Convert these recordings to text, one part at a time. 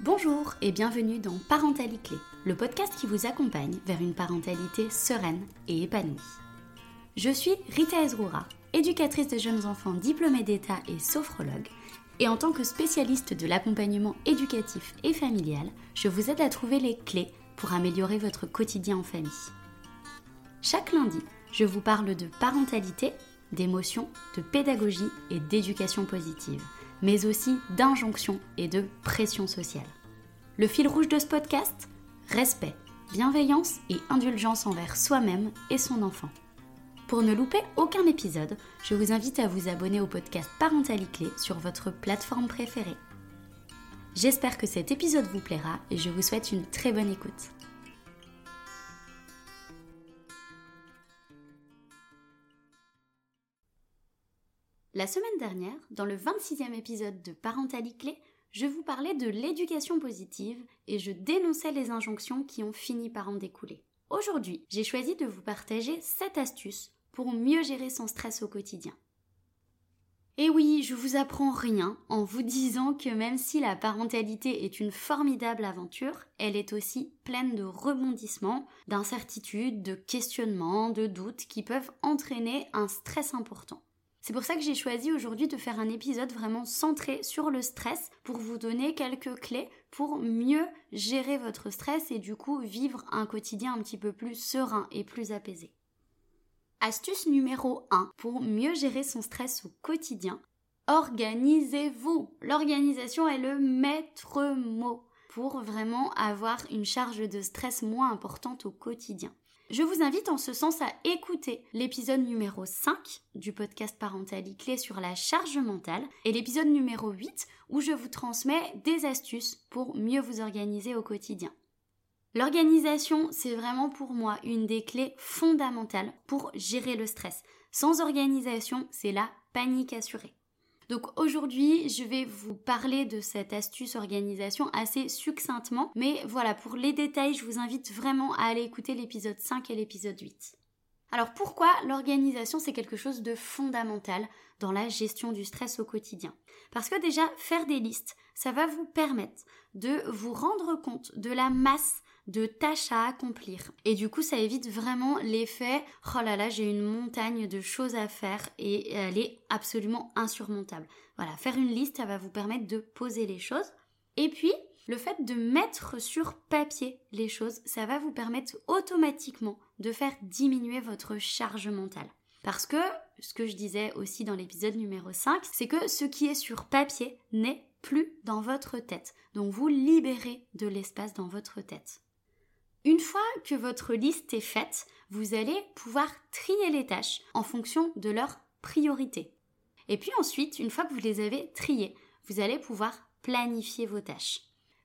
Bonjour et bienvenue dans Parentalité le podcast qui vous accompagne vers une parentalité sereine et épanouie. Je suis Rita Ezroura, éducatrice de jeunes enfants diplômée d'État et sophrologue, et en tant que spécialiste de l'accompagnement éducatif et familial, je vous aide à trouver les clés pour améliorer votre quotidien en famille. Chaque lundi, je vous parle de parentalité, d'émotion, de pédagogie et d'éducation positive, mais aussi d'injonction et de pression sociale. Le fil rouge de ce podcast Respect, bienveillance et indulgence envers soi-même et son enfant. Pour ne louper aucun épisode, je vous invite à vous abonner au podcast Parentalité sur votre plateforme préférée. J'espère que cet épisode vous plaira et je vous souhaite une très bonne écoute. La semaine dernière, dans le 26e épisode de Parentalité, je vous parlais de l'éducation positive et je dénonçais les injonctions qui ont fini par en découler. Aujourd'hui, j'ai choisi de vous partager cette astuce pour mieux gérer son stress au quotidien. Et oui, je vous apprends rien en vous disant que même si la parentalité est une formidable aventure, elle est aussi pleine de rebondissements, d'incertitudes, de questionnements, de doutes qui peuvent entraîner un stress important. C'est pour ça que j'ai choisi aujourd'hui de faire un épisode vraiment centré sur le stress pour vous donner quelques clés pour mieux gérer votre stress et du coup vivre un quotidien un petit peu plus serein et plus apaisé. Astuce numéro 1 pour mieux gérer son stress au quotidien. Organisez-vous. L'organisation est le maître mot pour vraiment avoir une charge de stress moins importante au quotidien. Je vous invite en ce sens à écouter l'épisode numéro 5 du podcast Parentalité Clé sur la charge mentale et l'épisode numéro 8 où je vous transmets des astuces pour mieux vous organiser au quotidien. L'organisation, c'est vraiment pour moi une des clés fondamentales pour gérer le stress. Sans organisation, c'est la panique assurée. Donc aujourd'hui, je vais vous parler de cette astuce organisation assez succinctement, mais voilà, pour les détails, je vous invite vraiment à aller écouter l'épisode 5 et l'épisode 8. Alors pourquoi l'organisation c'est quelque chose de fondamental dans la gestion du stress au quotidien? Parce que déjà faire des listes, ça va vous permettre de vous rendre compte de la masse de tâches à accomplir. Et du coup, ça évite vraiment l'effet oh là là, j'ai une montagne de choses à faire et elle est absolument insurmontable. Voilà, faire une liste, ça va vous permettre de poser les choses. Et puis, le fait de mettre sur papier les choses, ça va vous permettre automatiquement de faire diminuer votre charge mentale. Parce que, ce que je disais aussi dans l'épisode numéro 5, c'est que ce qui est sur papier n'est plus dans votre tête. Donc vous libérez de l'espace dans votre tête. Une fois que votre liste est faite, vous allez pouvoir trier les tâches en fonction de leur priorité. Et puis ensuite, une fois que vous les avez triées, vous allez pouvoir planifier vos tâches.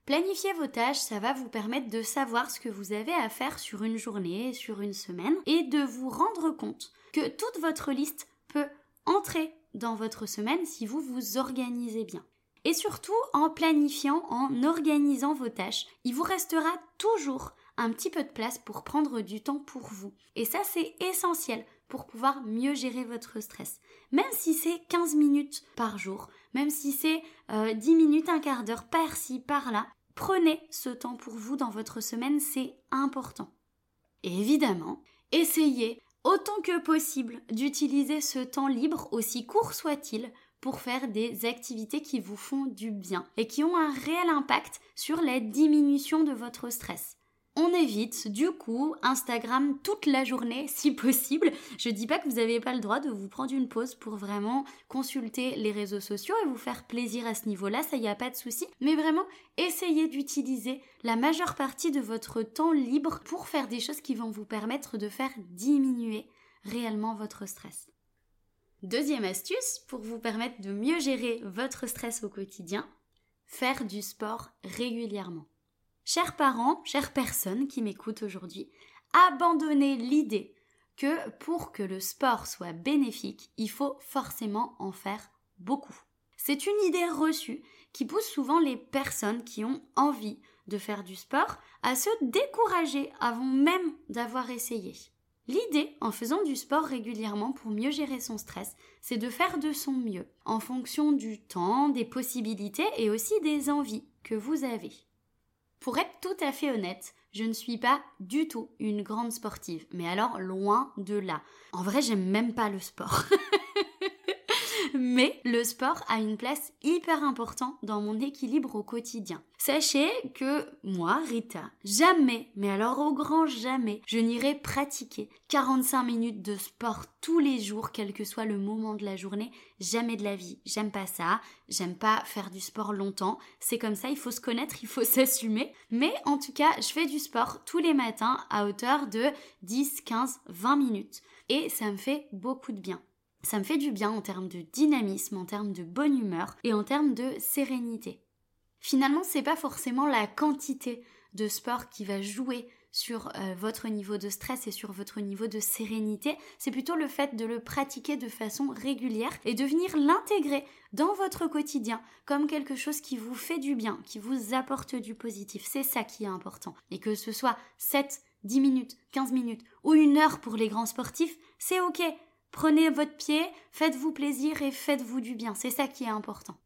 Planifier vos tâches, ça va vous permettre de savoir ce que vous avez à faire sur une journée, sur une semaine, et de vous rendre compte que toute votre liste peut entrer dans votre semaine si vous vous organisez bien. Et surtout, en planifiant, en organisant vos tâches, il vous restera toujours un petit peu de place pour prendre du temps pour vous. Et ça, c'est essentiel pour pouvoir mieux gérer votre stress. Même si c'est 15 minutes par jour, même si c'est 10 euh, minutes, un quart d'heure par-ci, par-là, prenez ce temps pour vous dans votre semaine, c'est important. Et évidemment, essayez autant que possible d'utiliser ce temps libre, aussi court soit-il, pour faire des activités qui vous font du bien et qui ont un réel impact sur la diminution de votre stress on évite du coup Instagram toute la journée si possible. Je dis pas que vous n'avez pas le droit de vous prendre une pause pour vraiment consulter les réseaux sociaux et vous faire plaisir à ce niveau-là, ça y a pas de souci, mais vraiment essayez d'utiliser la majeure partie de votre temps libre pour faire des choses qui vont vous permettre de faire diminuer réellement votre stress. Deuxième astuce pour vous permettre de mieux gérer votre stress au quotidien, faire du sport régulièrement. Chers parents, chères personnes qui m'écoutent aujourd'hui, abandonnez l'idée que pour que le sport soit bénéfique, il faut forcément en faire beaucoup. C'est une idée reçue qui pousse souvent les personnes qui ont envie de faire du sport à se décourager avant même d'avoir essayé. L'idée, en faisant du sport régulièrement pour mieux gérer son stress, c'est de faire de son mieux, en fonction du temps, des possibilités et aussi des envies que vous avez. Pour être tout à fait honnête, je ne suis pas du tout une grande sportive, mais alors loin de là. En vrai, j'aime même pas le sport. mais le sport a une place hyper importante dans mon équilibre au quotidien. Sachez que moi, Rita, jamais, mais alors au grand jamais, je n'irai pratiquer 45 minutes de sport tous les jours, quel que soit le moment de la journée. Jamais de la vie. J'aime pas ça. J'aime pas faire du sport longtemps. C'est comme ça, il faut se connaître, il faut s'assumer. Mais en tout cas, je fais du sport tous les matins à hauteur de 10, 15, 20 minutes. Et ça me fait beaucoup de bien. Ça me fait du bien en termes de dynamisme, en termes de bonne humeur et en termes de sérénité. Finalement, c'est pas forcément la quantité de sport qui va jouer sur euh, votre niveau de stress et sur votre niveau de sérénité, c'est plutôt le fait de le pratiquer de façon régulière et de venir l'intégrer dans votre quotidien comme quelque chose qui vous fait du bien, qui vous apporte du positif. C'est ça qui est important. Et que ce soit 7, 10 minutes, 15 minutes ou une heure pour les grands sportifs, c'est ok. Prenez votre pied, faites-vous plaisir et faites-vous du bien. C'est ça qui est important.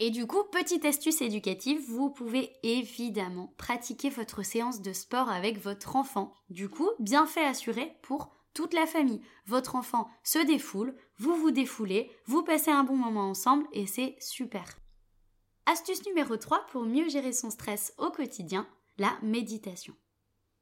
Et du coup, petite astuce éducative, vous pouvez évidemment pratiquer votre séance de sport avec votre enfant. Du coup, bien fait assuré pour toute la famille. Votre enfant se défoule, vous vous défoulez, vous passez un bon moment ensemble et c'est super. Astuce numéro 3 pour mieux gérer son stress au quotidien, la méditation.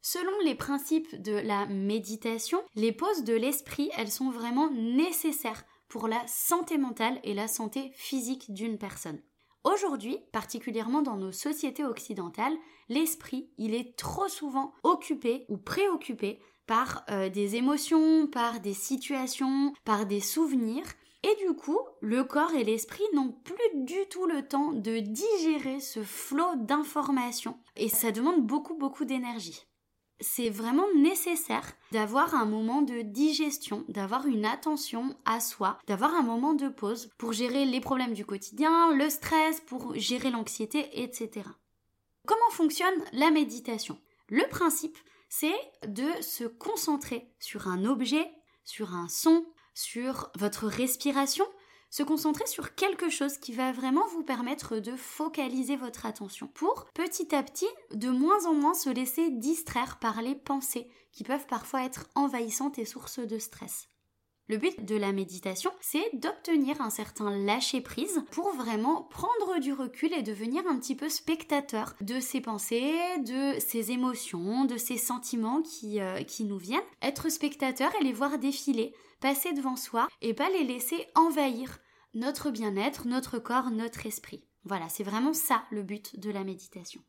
Selon les principes de la méditation, les pauses de l'esprit, elles sont vraiment nécessaires pour la santé mentale et la santé physique d'une personne. Aujourd'hui, particulièrement dans nos sociétés occidentales, l'esprit, il est trop souvent occupé ou préoccupé par euh, des émotions, par des situations, par des souvenirs. Et du coup, le corps et l'esprit n'ont plus du tout le temps de digérer ce flot d'informations. Et ça demande beaucoup, beaucoup d'énergie c'est vraiment nécessaire d'avoir un moment de digestion, d'avoir une attention à soi, d'avoir un moment de pause pour gérer les problèmes du quotidien, le stress, pour gérer l'anxiété, etc. Comment fonctionne la méditation? Le principe, c'est de se concentrer sur un objet, sur un son, sur votre respiration, se concentrer sur quelque chose qui va vraiment vous permettre de focaliser votre attention pour petit à petit de moins en moins se laisser distraire par les pensées qui peuvent parfois être envahissantes et sources de stress. Le but de la méditation, c'est d'obtenir un certain lâcher-prise pour vraiment prendre du recul et devenir un petit peu spectateur de ses pensées, de ses émotions, de ses sentiments euh, qui nous viennent. Être spectateur et les voir défiler, passer devant soi et pas les laisser envahir notre bien-être, notre corps, notre esprit. Voilà, c'est vraiment ça le but de la méditation.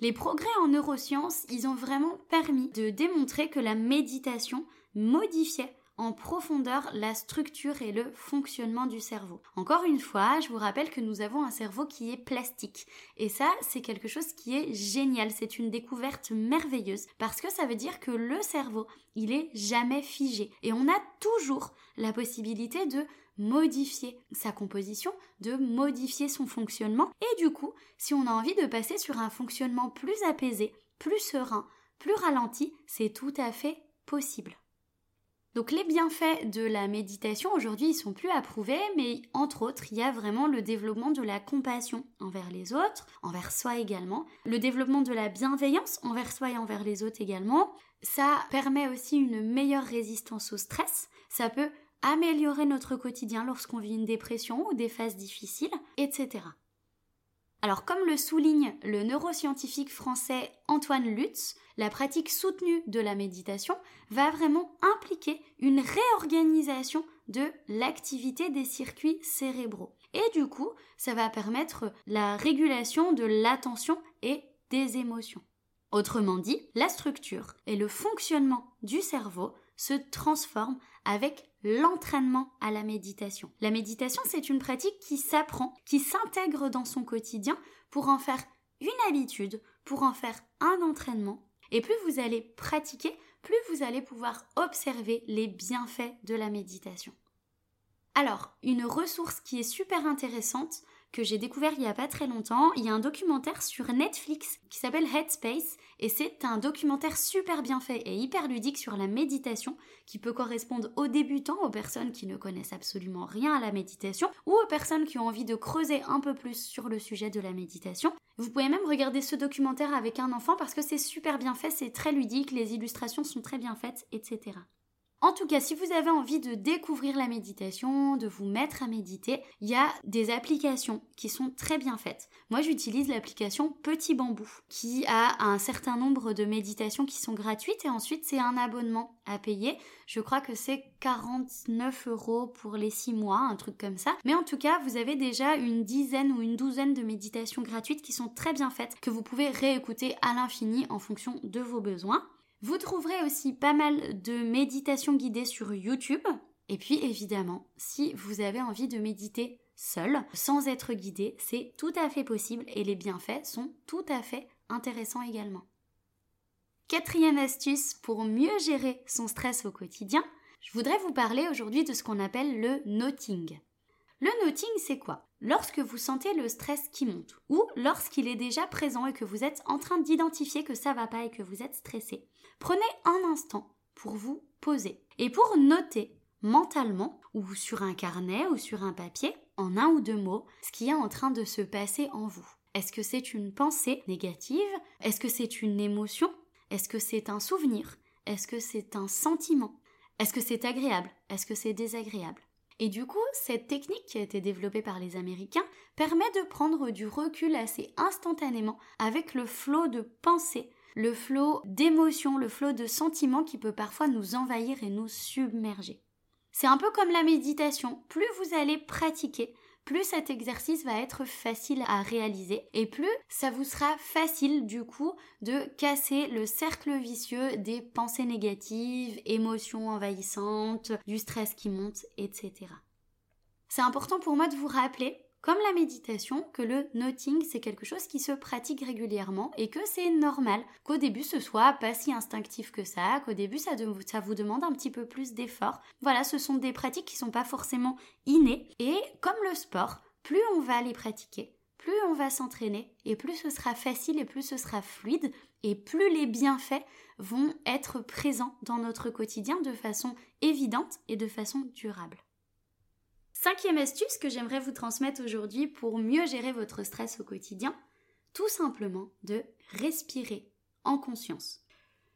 Les progrès en neurosciences, ils ont vraiment permis de démontrer que la méditation modifiait en profondeur la structure et le fonctionnement du cerveau. Encore une fois, je vous rappelle que nous avons un cerveau qui est plastique. Et ça, c'est quelque chose qui est génial. C'est une découverte merveilleuse parce que ça veut dire que le cerveau, il est jamais figé. Et on a toujours la possibilité de modifier sa composition, de modifier son fonctionnement. Et du coup, si on a envie de passer sur un fonctionnement plus apaisé, plus serein, plus ralenti, c'est tout à fait possible. Donc les bienfaits de la méditation aujourd'hui ils sont plus approuvés, mais entre autres il y a vraiment le développement de la compassion envers les autres, envers soi également, le développement de la bienveillance envers soi et envers les autres également. Ça permet aussi une meilleure résistance au stress, ça peut améliorer notre quotidien lorsqu'on vit une dépression ou des phases difficiles, etc. Alors comme le souligne le neuroscientifique français Antoine Lutz, la pratique soutenue de la méditation va vraiment impliquer une réorganisation de l'activité des circuits cérébraux. Et du coup, ça va permettre la régulation de l'attention et des émotions. Autrement dit, la structure et le fonctionnement du cerveau se transforment avec l'entraînement à la méditation. La méditation, c'est une pratique qui s'apprend, qui s'intègre dans son quotidien pour en faire une habitude, pour en faire un entraînement. Et plus vous allez pratiquer, plus vous allez pouvoir observer les bienfaits de la méditation. Alors, une ressource qui est super intéressante que j'ai découvert il y a pas très longtemps. Il y a un documentaire sur Netflix qui s'appelle Headspace et c'est un documentaire super bien fait et hyper ludique sur la méditation qui peut correspondre aux débutants, aux personnes qui ne connaissent absolument rien à la méditation ou aux personnes qui ont envie de creuser un peu plus sur le sujet de la méditation. Vous pouvez même regarder ce documentaire avec un enfant parce que c'est super bien fait, c'est très ludique, les illustrations sont très bien faites, etc. En tout cas, si vous avez envie de découvrir la méditation, de vous mettre à méditer, il y a des applications qui sont très bien faites. Moi, j'utilise l'application Petit Bambou, qui a un certain nombre de méditations qui sont gratuites et ensuite c'est un abonnement à payer. Je crois que c'est 49 euros pour les 6 mois, un truc comme ça. Mais en tout cas, vous avez déjà une dizaine ou une douzaine de méditations gratuites qui sont très bien faites, que vous pouvez réécouter à l'infini en fonction de vos besoins. Vous trouverez aussi pas mal de méditations guidées sur YouTube. Et puis évidemment, si vous avez envie de méditer seul, sans être guidé, c'est tout à fait possible et les bienfaits sont tout à fait intéressants également. Quatrième astuce pour mieux gérer son stress au quotidien, je voudrais vous parler aujourd'hui de ce qu'on appelle le noting. Le noting, c'est quoi? Lorsque vous sentez le stress qui monte, ou lorsqu'il est déjà présent et que vous êtes en train d'identifier que ça va pas et que vous êtes stressé, prenez un instant pour vous poser. Et pour noter mentalement ou sur un carnet ou sur un papier, en un ou deux mots, ce qui est en train de se passer en vous. Est-ce que c'est une pensée négative? Est-ce que c'est une émotion? Est-ce que c'est un souvenir? Est-ce que c'est un sentiment? Est-ce que c'est agréable? Est-ce que c'est désagréable? Et du coup, cette technique qui a été développée par les Américains permet de prendre du recul assez instantanément avec le flot de pensées, le flot d'émotions, le flot de sentiments qui peut parfois nous envahir et nous submerger. C'est un peu comme la méditation. Plus vous allez pratiquer, plus cet exercice va être facile à réaliser et plus ça vous sera facile du coup de casser le cercle vicieux des pensées négatives, émotions envahissantes, du stress qui monte, etc. C'est important pour moi de vous rappeler comme la méditation, que le noting, c'est quelque chose qui se pratique régulièrement et que c'est normal qu'au début ce soit pas si instinctif que ça, qu'au début ça, vous demande un petit peu plus d'effort. Voilà, ce sont des pratiques qui sont pas forcément innées et comme le sport, plus on va les pratiquer, plus on va s'entraîner et plus ce sera facile et plus ce sera fluide et plus les bienfaits vont être présents dans notre quotidien de façon évidente et de façon durable. Cinquième astuce que j'aimerais vous transmettre aujourd'hui pour mieux gérer votre stress au quotidien, tout simplement de respirer en conscience.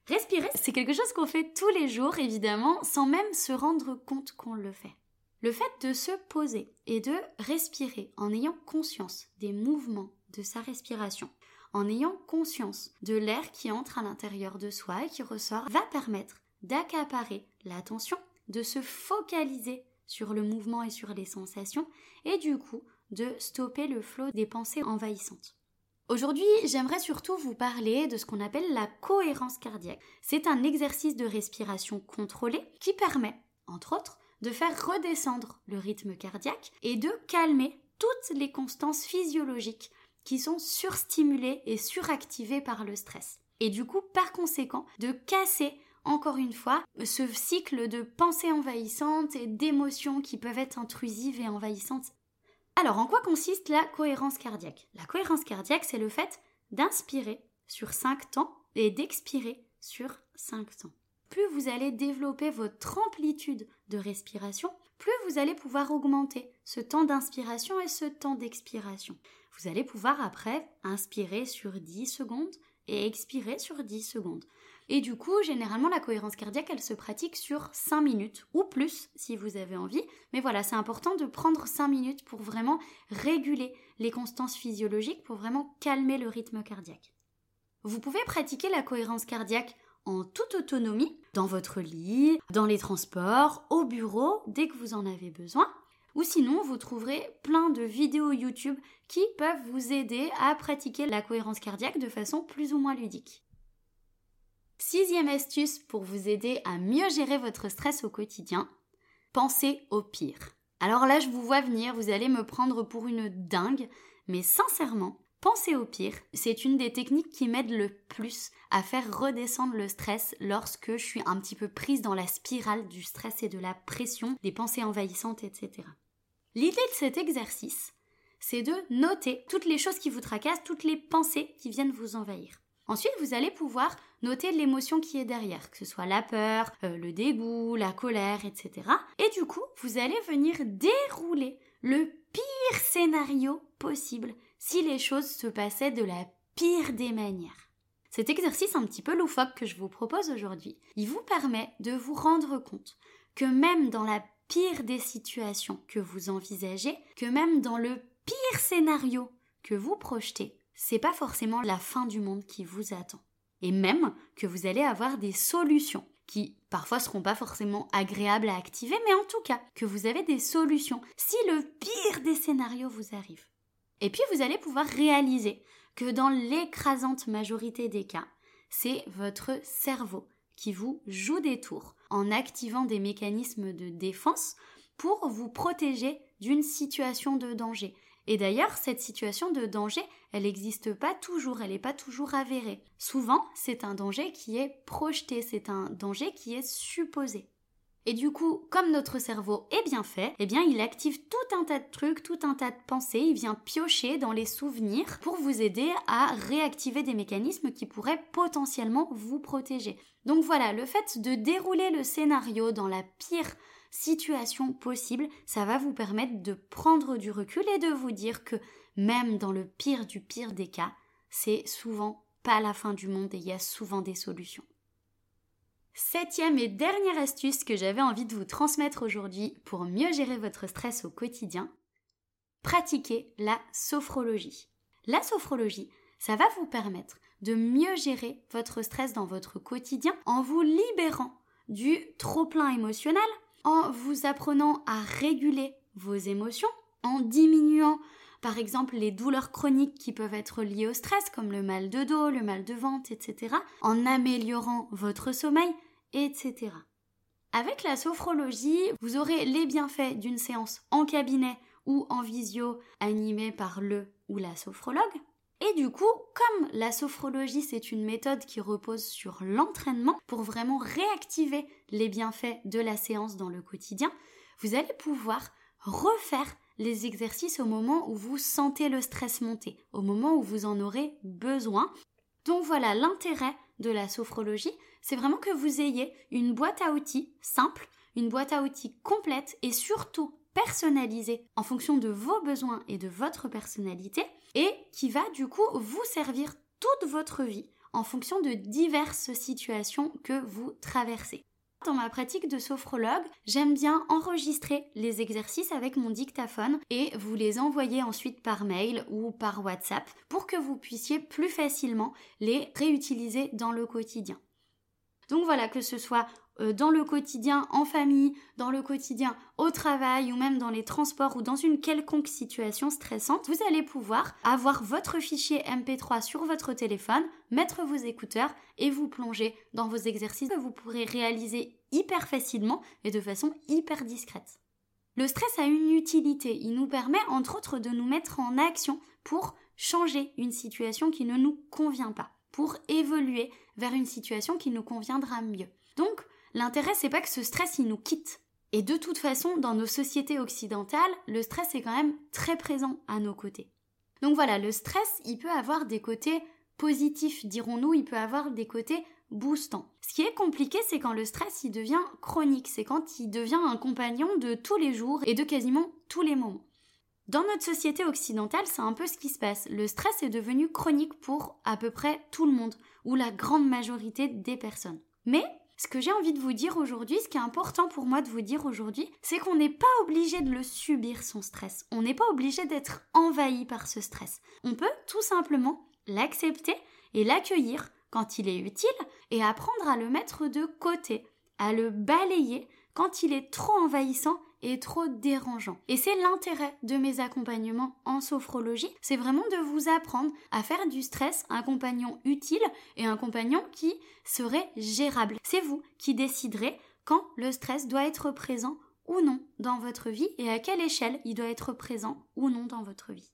Respirer, c'est quelque chose qu'on fait tous les jours, évidemment, sans même se rendre compte qu'on le fait. Le fait de se poser et de respirer en ayant conscience des mouvements de sa respiration, en ayant conscience de l'air qui entre à l'intérieur de soi et qui ressort, va permettre d'accaparer l'attention, de se focaliser sur le mouvement et sur les sensations, et du coup de stopper le flot des pensées envahissantes. Aujourd'hui, j'aimerais surtout vous parler de ce qu'on appelle la cohérence cardiaque. C'est un exercice de respiration contrôlée qui permet, entre autres, de faire redescendre le rythme cardiaque et de calmer toutes les constances physiologiques qui sont surstimulées et suractivées par le stress. Et du coup, par conséquent, de casser encore une fois, ce cycle de pensées envahissantes et d'émotions qui peuvent être intrusives et envahissantes. Alors, en quoi consiste la cohérence cardiaque? La cohérence cardiaque, c'est le fait d'inspirer sur 5 temps et d'expirer sur 5 temps. Plus vous allez développer votre amplitude de respiration, plus vous allez pouvoir augmenter ce temps d'inspiration et ce temps d'expiration. Vous allez pouvoir après inspirer sur 10 secondes et expirer sur 10 secondes. Et du coup, généralement, la cohérence cardiaque, elle se pratique sur 5 minutes ou plus si vous avez envie. Mais voilà, c'est important de prendre 5 minutes pour vraiment réguler les constances physiologiques, pour vraiment calmer le rythme cardiaque. Vous pouvez pratiquer la cohérence cardiaque en toute autonomie, dans votre lit, dans les transports, au bureau, dès que vous en avez besoin. Ou sinon, vous trouverez plein de vidéos YouTube qui peuvent vous aider à pratiquer la cohérence cardiaque de façon plus ou moins ludique. Sixième astuce pour vous aider à mieux gérer votre stress au quotidien, pensez au pire. Alors là, je vous vois venir, vous allez me prendre pour une dingue, mais sincèrement, pensez au pire. C'est une des techniques qui m'aide le plus à faire redescendre le stress lorsque je suis un petit peu prise dans la spirale du stress et de la pression, des pensées envahissantes, etc. L'idée de cet exercice, c'est de noter toutes les choses qui vous tracassent, toutes les pensées qui viennent vous envahir. Ensuite, vous allez pouvoir noter l'émotion qui est derrière, que ce soit la peur, euh, le dégoût, la colère, etc. Et du coup, vous allez venir dérouler le pire scénario possible si les choses se passaient de la pire des manières. Cet exercice un petit peu loufoque que je vous propose aujourd'hui, il vous permet de vous rendre compte que même dans la pire des situations que vous envisagez, que même dans le pire scénario que vous projetez, c'est pas forcément la fin du monde qui vous attend. Et même que vous allez avoir des solutions qui parfois seront pas forcément agréables à activer, mais en tout cas que vous avez des solutions si le pire des scénarios vous arrive. Et puis vous allez pouvoir réaliser que dans l'écrasante majorité des cas, c'est votre cerveau qui vous joue des tours en activant des mécanismes de défense pour vous protéger d'une situation de danger. Et d'ailleurs, cette situation de danger, elle n'existe pas toujours, elle n'est pas toujours avérée. Souvent, c'est un danger qui est projeté, c'est un danger qui est supposé. Et du coup, comme notre cerveau est bien fait, eh bien, il active tout un tas de trucs, tout un tas de pensées, il vient piocher dans les souvenirs pour vous aider à réactiver des mécanismes qui pourraient potentiellement vous protéger. Donc voilà, le fait de dérouler le scénario dans la pire situation possible, ça va vous permettre de prendre du recul et de vous dire que même dans le pire du pire des cas, c'est souvent pas la fin du monde et il y a souvent des solutions. Septième et dernière astuce que j'avais envie de vous transmettre aujourd'hui pour mieux gérer votre stress au quotidien, pratiquez la sophrologie. La sophrologie, ça va vous permettre de mieux gérer votre stress dans votre quotidien en vous libérant du trop-plein émotionnel, en vous apprenant à réguler vos émotions, en diminuant par exemple les douleurs chroniques qui peuvent être liées au stress comme le mal de dos, le mal de ventre, etc., en améliorant votre sommeil, etc. Avec la sophrologie, vous aurez les bienfaits d'une séance en cabinet ou en visio animée par le ou la sophrologue. Et du coup, comme la sophrologie, c'est une méthode qui repose sur l'entraînement pour vraiment réactiver les bienfaits de la séance dans le quotidien, vous allez pouvoir refaire les exercices au moment où vous sentez le stress monter, au moment où vous en aurez besoin. Donc voilà, l'intérêt de la sophrologie, c'est vraiment que vous ayez une boîte à outils simple, une boîte à outils complète et surtout personnalisée en fonction de vos besoins et de votre personnalité et qui va du coup vous servir toute votre vie en fonction de diverses situations que vous traversez. Dans ma pratique de sophrologue, j'aime bien enregistrer les exercices avec mon dictaphone et vous les envoyer ensuite par mail ou par WhatsApp pour que vous puissiez plus facilement les réutiliser dans le quotidien. Donc voilà, que ce soit dans le quotidien en famille, dans le quotidien au travail ou même dans les transports ou dans une quelconque situation stressante, vous allez pouvoir avoir votre fichier MP3 sur votre téléphone, mettre vos écouteurs et vous plonger dans vos exercices que vous pourrez réaliser hyper facilement et de façon hyper discrète. Le stress a une utilité, il nous permet entre autres de nous mettre en action pour changer une situation qui ne nous convient pas, pour évoluer vers une situation qui nous conviendra mieux. Donc, L'intérêt, c'est pas que ce stress, il nous quitte. Et de toute façon, dans nos sociétés occidentales, le stress est quand même très présent à nos côtés. Donc voilà, le stress, il peut avoir des côtés positifs, dirons-nous, il peut avoir des côtés boostants. Ce qui est compliqué, c'est quand le stress, il devient chronique, c'est quand il devient un compagnon de tous les jours et de quasiment tous les moments. Dans notre société occidentale, c'est un peu ce qui se passe. Le stress est devenu chronique pour à peu près tout le monde, ou la grande majorité des personnes. Mais ce que j'ai envie de vous dire aujourd'hui, ce qui est important pour moi de vous dire aujourd'hui, c'est qu'on n'est pas obligé de le subir son stress. On n'est pas obligé d'être envahi par ce stress. On peut tout simplement l'accepter et l'accueillir quand il est utile et apprendre à le mettre de côté, à le balayer quand il est trop envahissant et trop dérangeant. Et c'est l'intérêt de mes accompagnements en sophrologie, c'est vraiment de vous apprendre à faire du stress un compagnon utile et un compagnon qui serait gérable. C'est vous qui déciderez quand le stress doit être présent ou non dans votre vie et à quelle échelle il doit être présent ou non dans votre vie.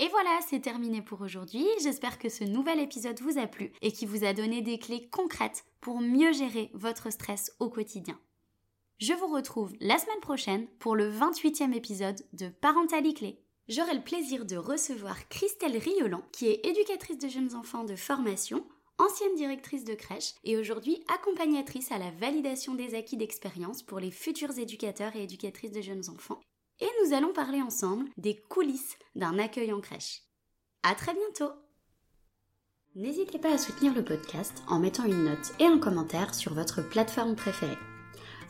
Et voilà, c'est terminé pour aujourd'hui. J'espère que ce nouvel épisode vous a plu et qui vous a donné des clés concrètes pour mieux gérer votre stress au quotidien. Je vous retrouve la semaine prochaine pour le 28e épisode de Parentalité Clé. J'aurai le plaisir de recevoir Christelle Riolan, qui est éducatrice de jeunes enfants de formation, ancienne directrice de crèche et aujourd'hui accompagnatrice à la validation des acquis d'expérience pour les futurs éducateurs et éducatrices de jeunes enfants. Et nous allons parler ensemble des coulisses d'un accueil en crèche. À très bientôt! N'hésitez pas à soutenir le podcast en mettant une note et un commentaire sur votre plateforme préférée.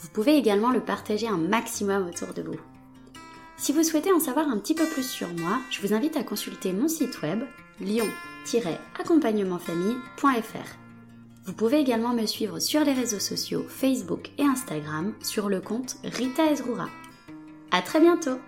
Vous pouvez également le partager un maximum autour de vous. Si vous souhaitez en savoir un petit peu plus sur moi, je vous invite à consulter mon site web lion-accompagnementfamille.fr. Vous pouvez également me suivre sur les réseaux sociaux Facebook et Instagram sur le compte Rita Ezrura. À très bientôt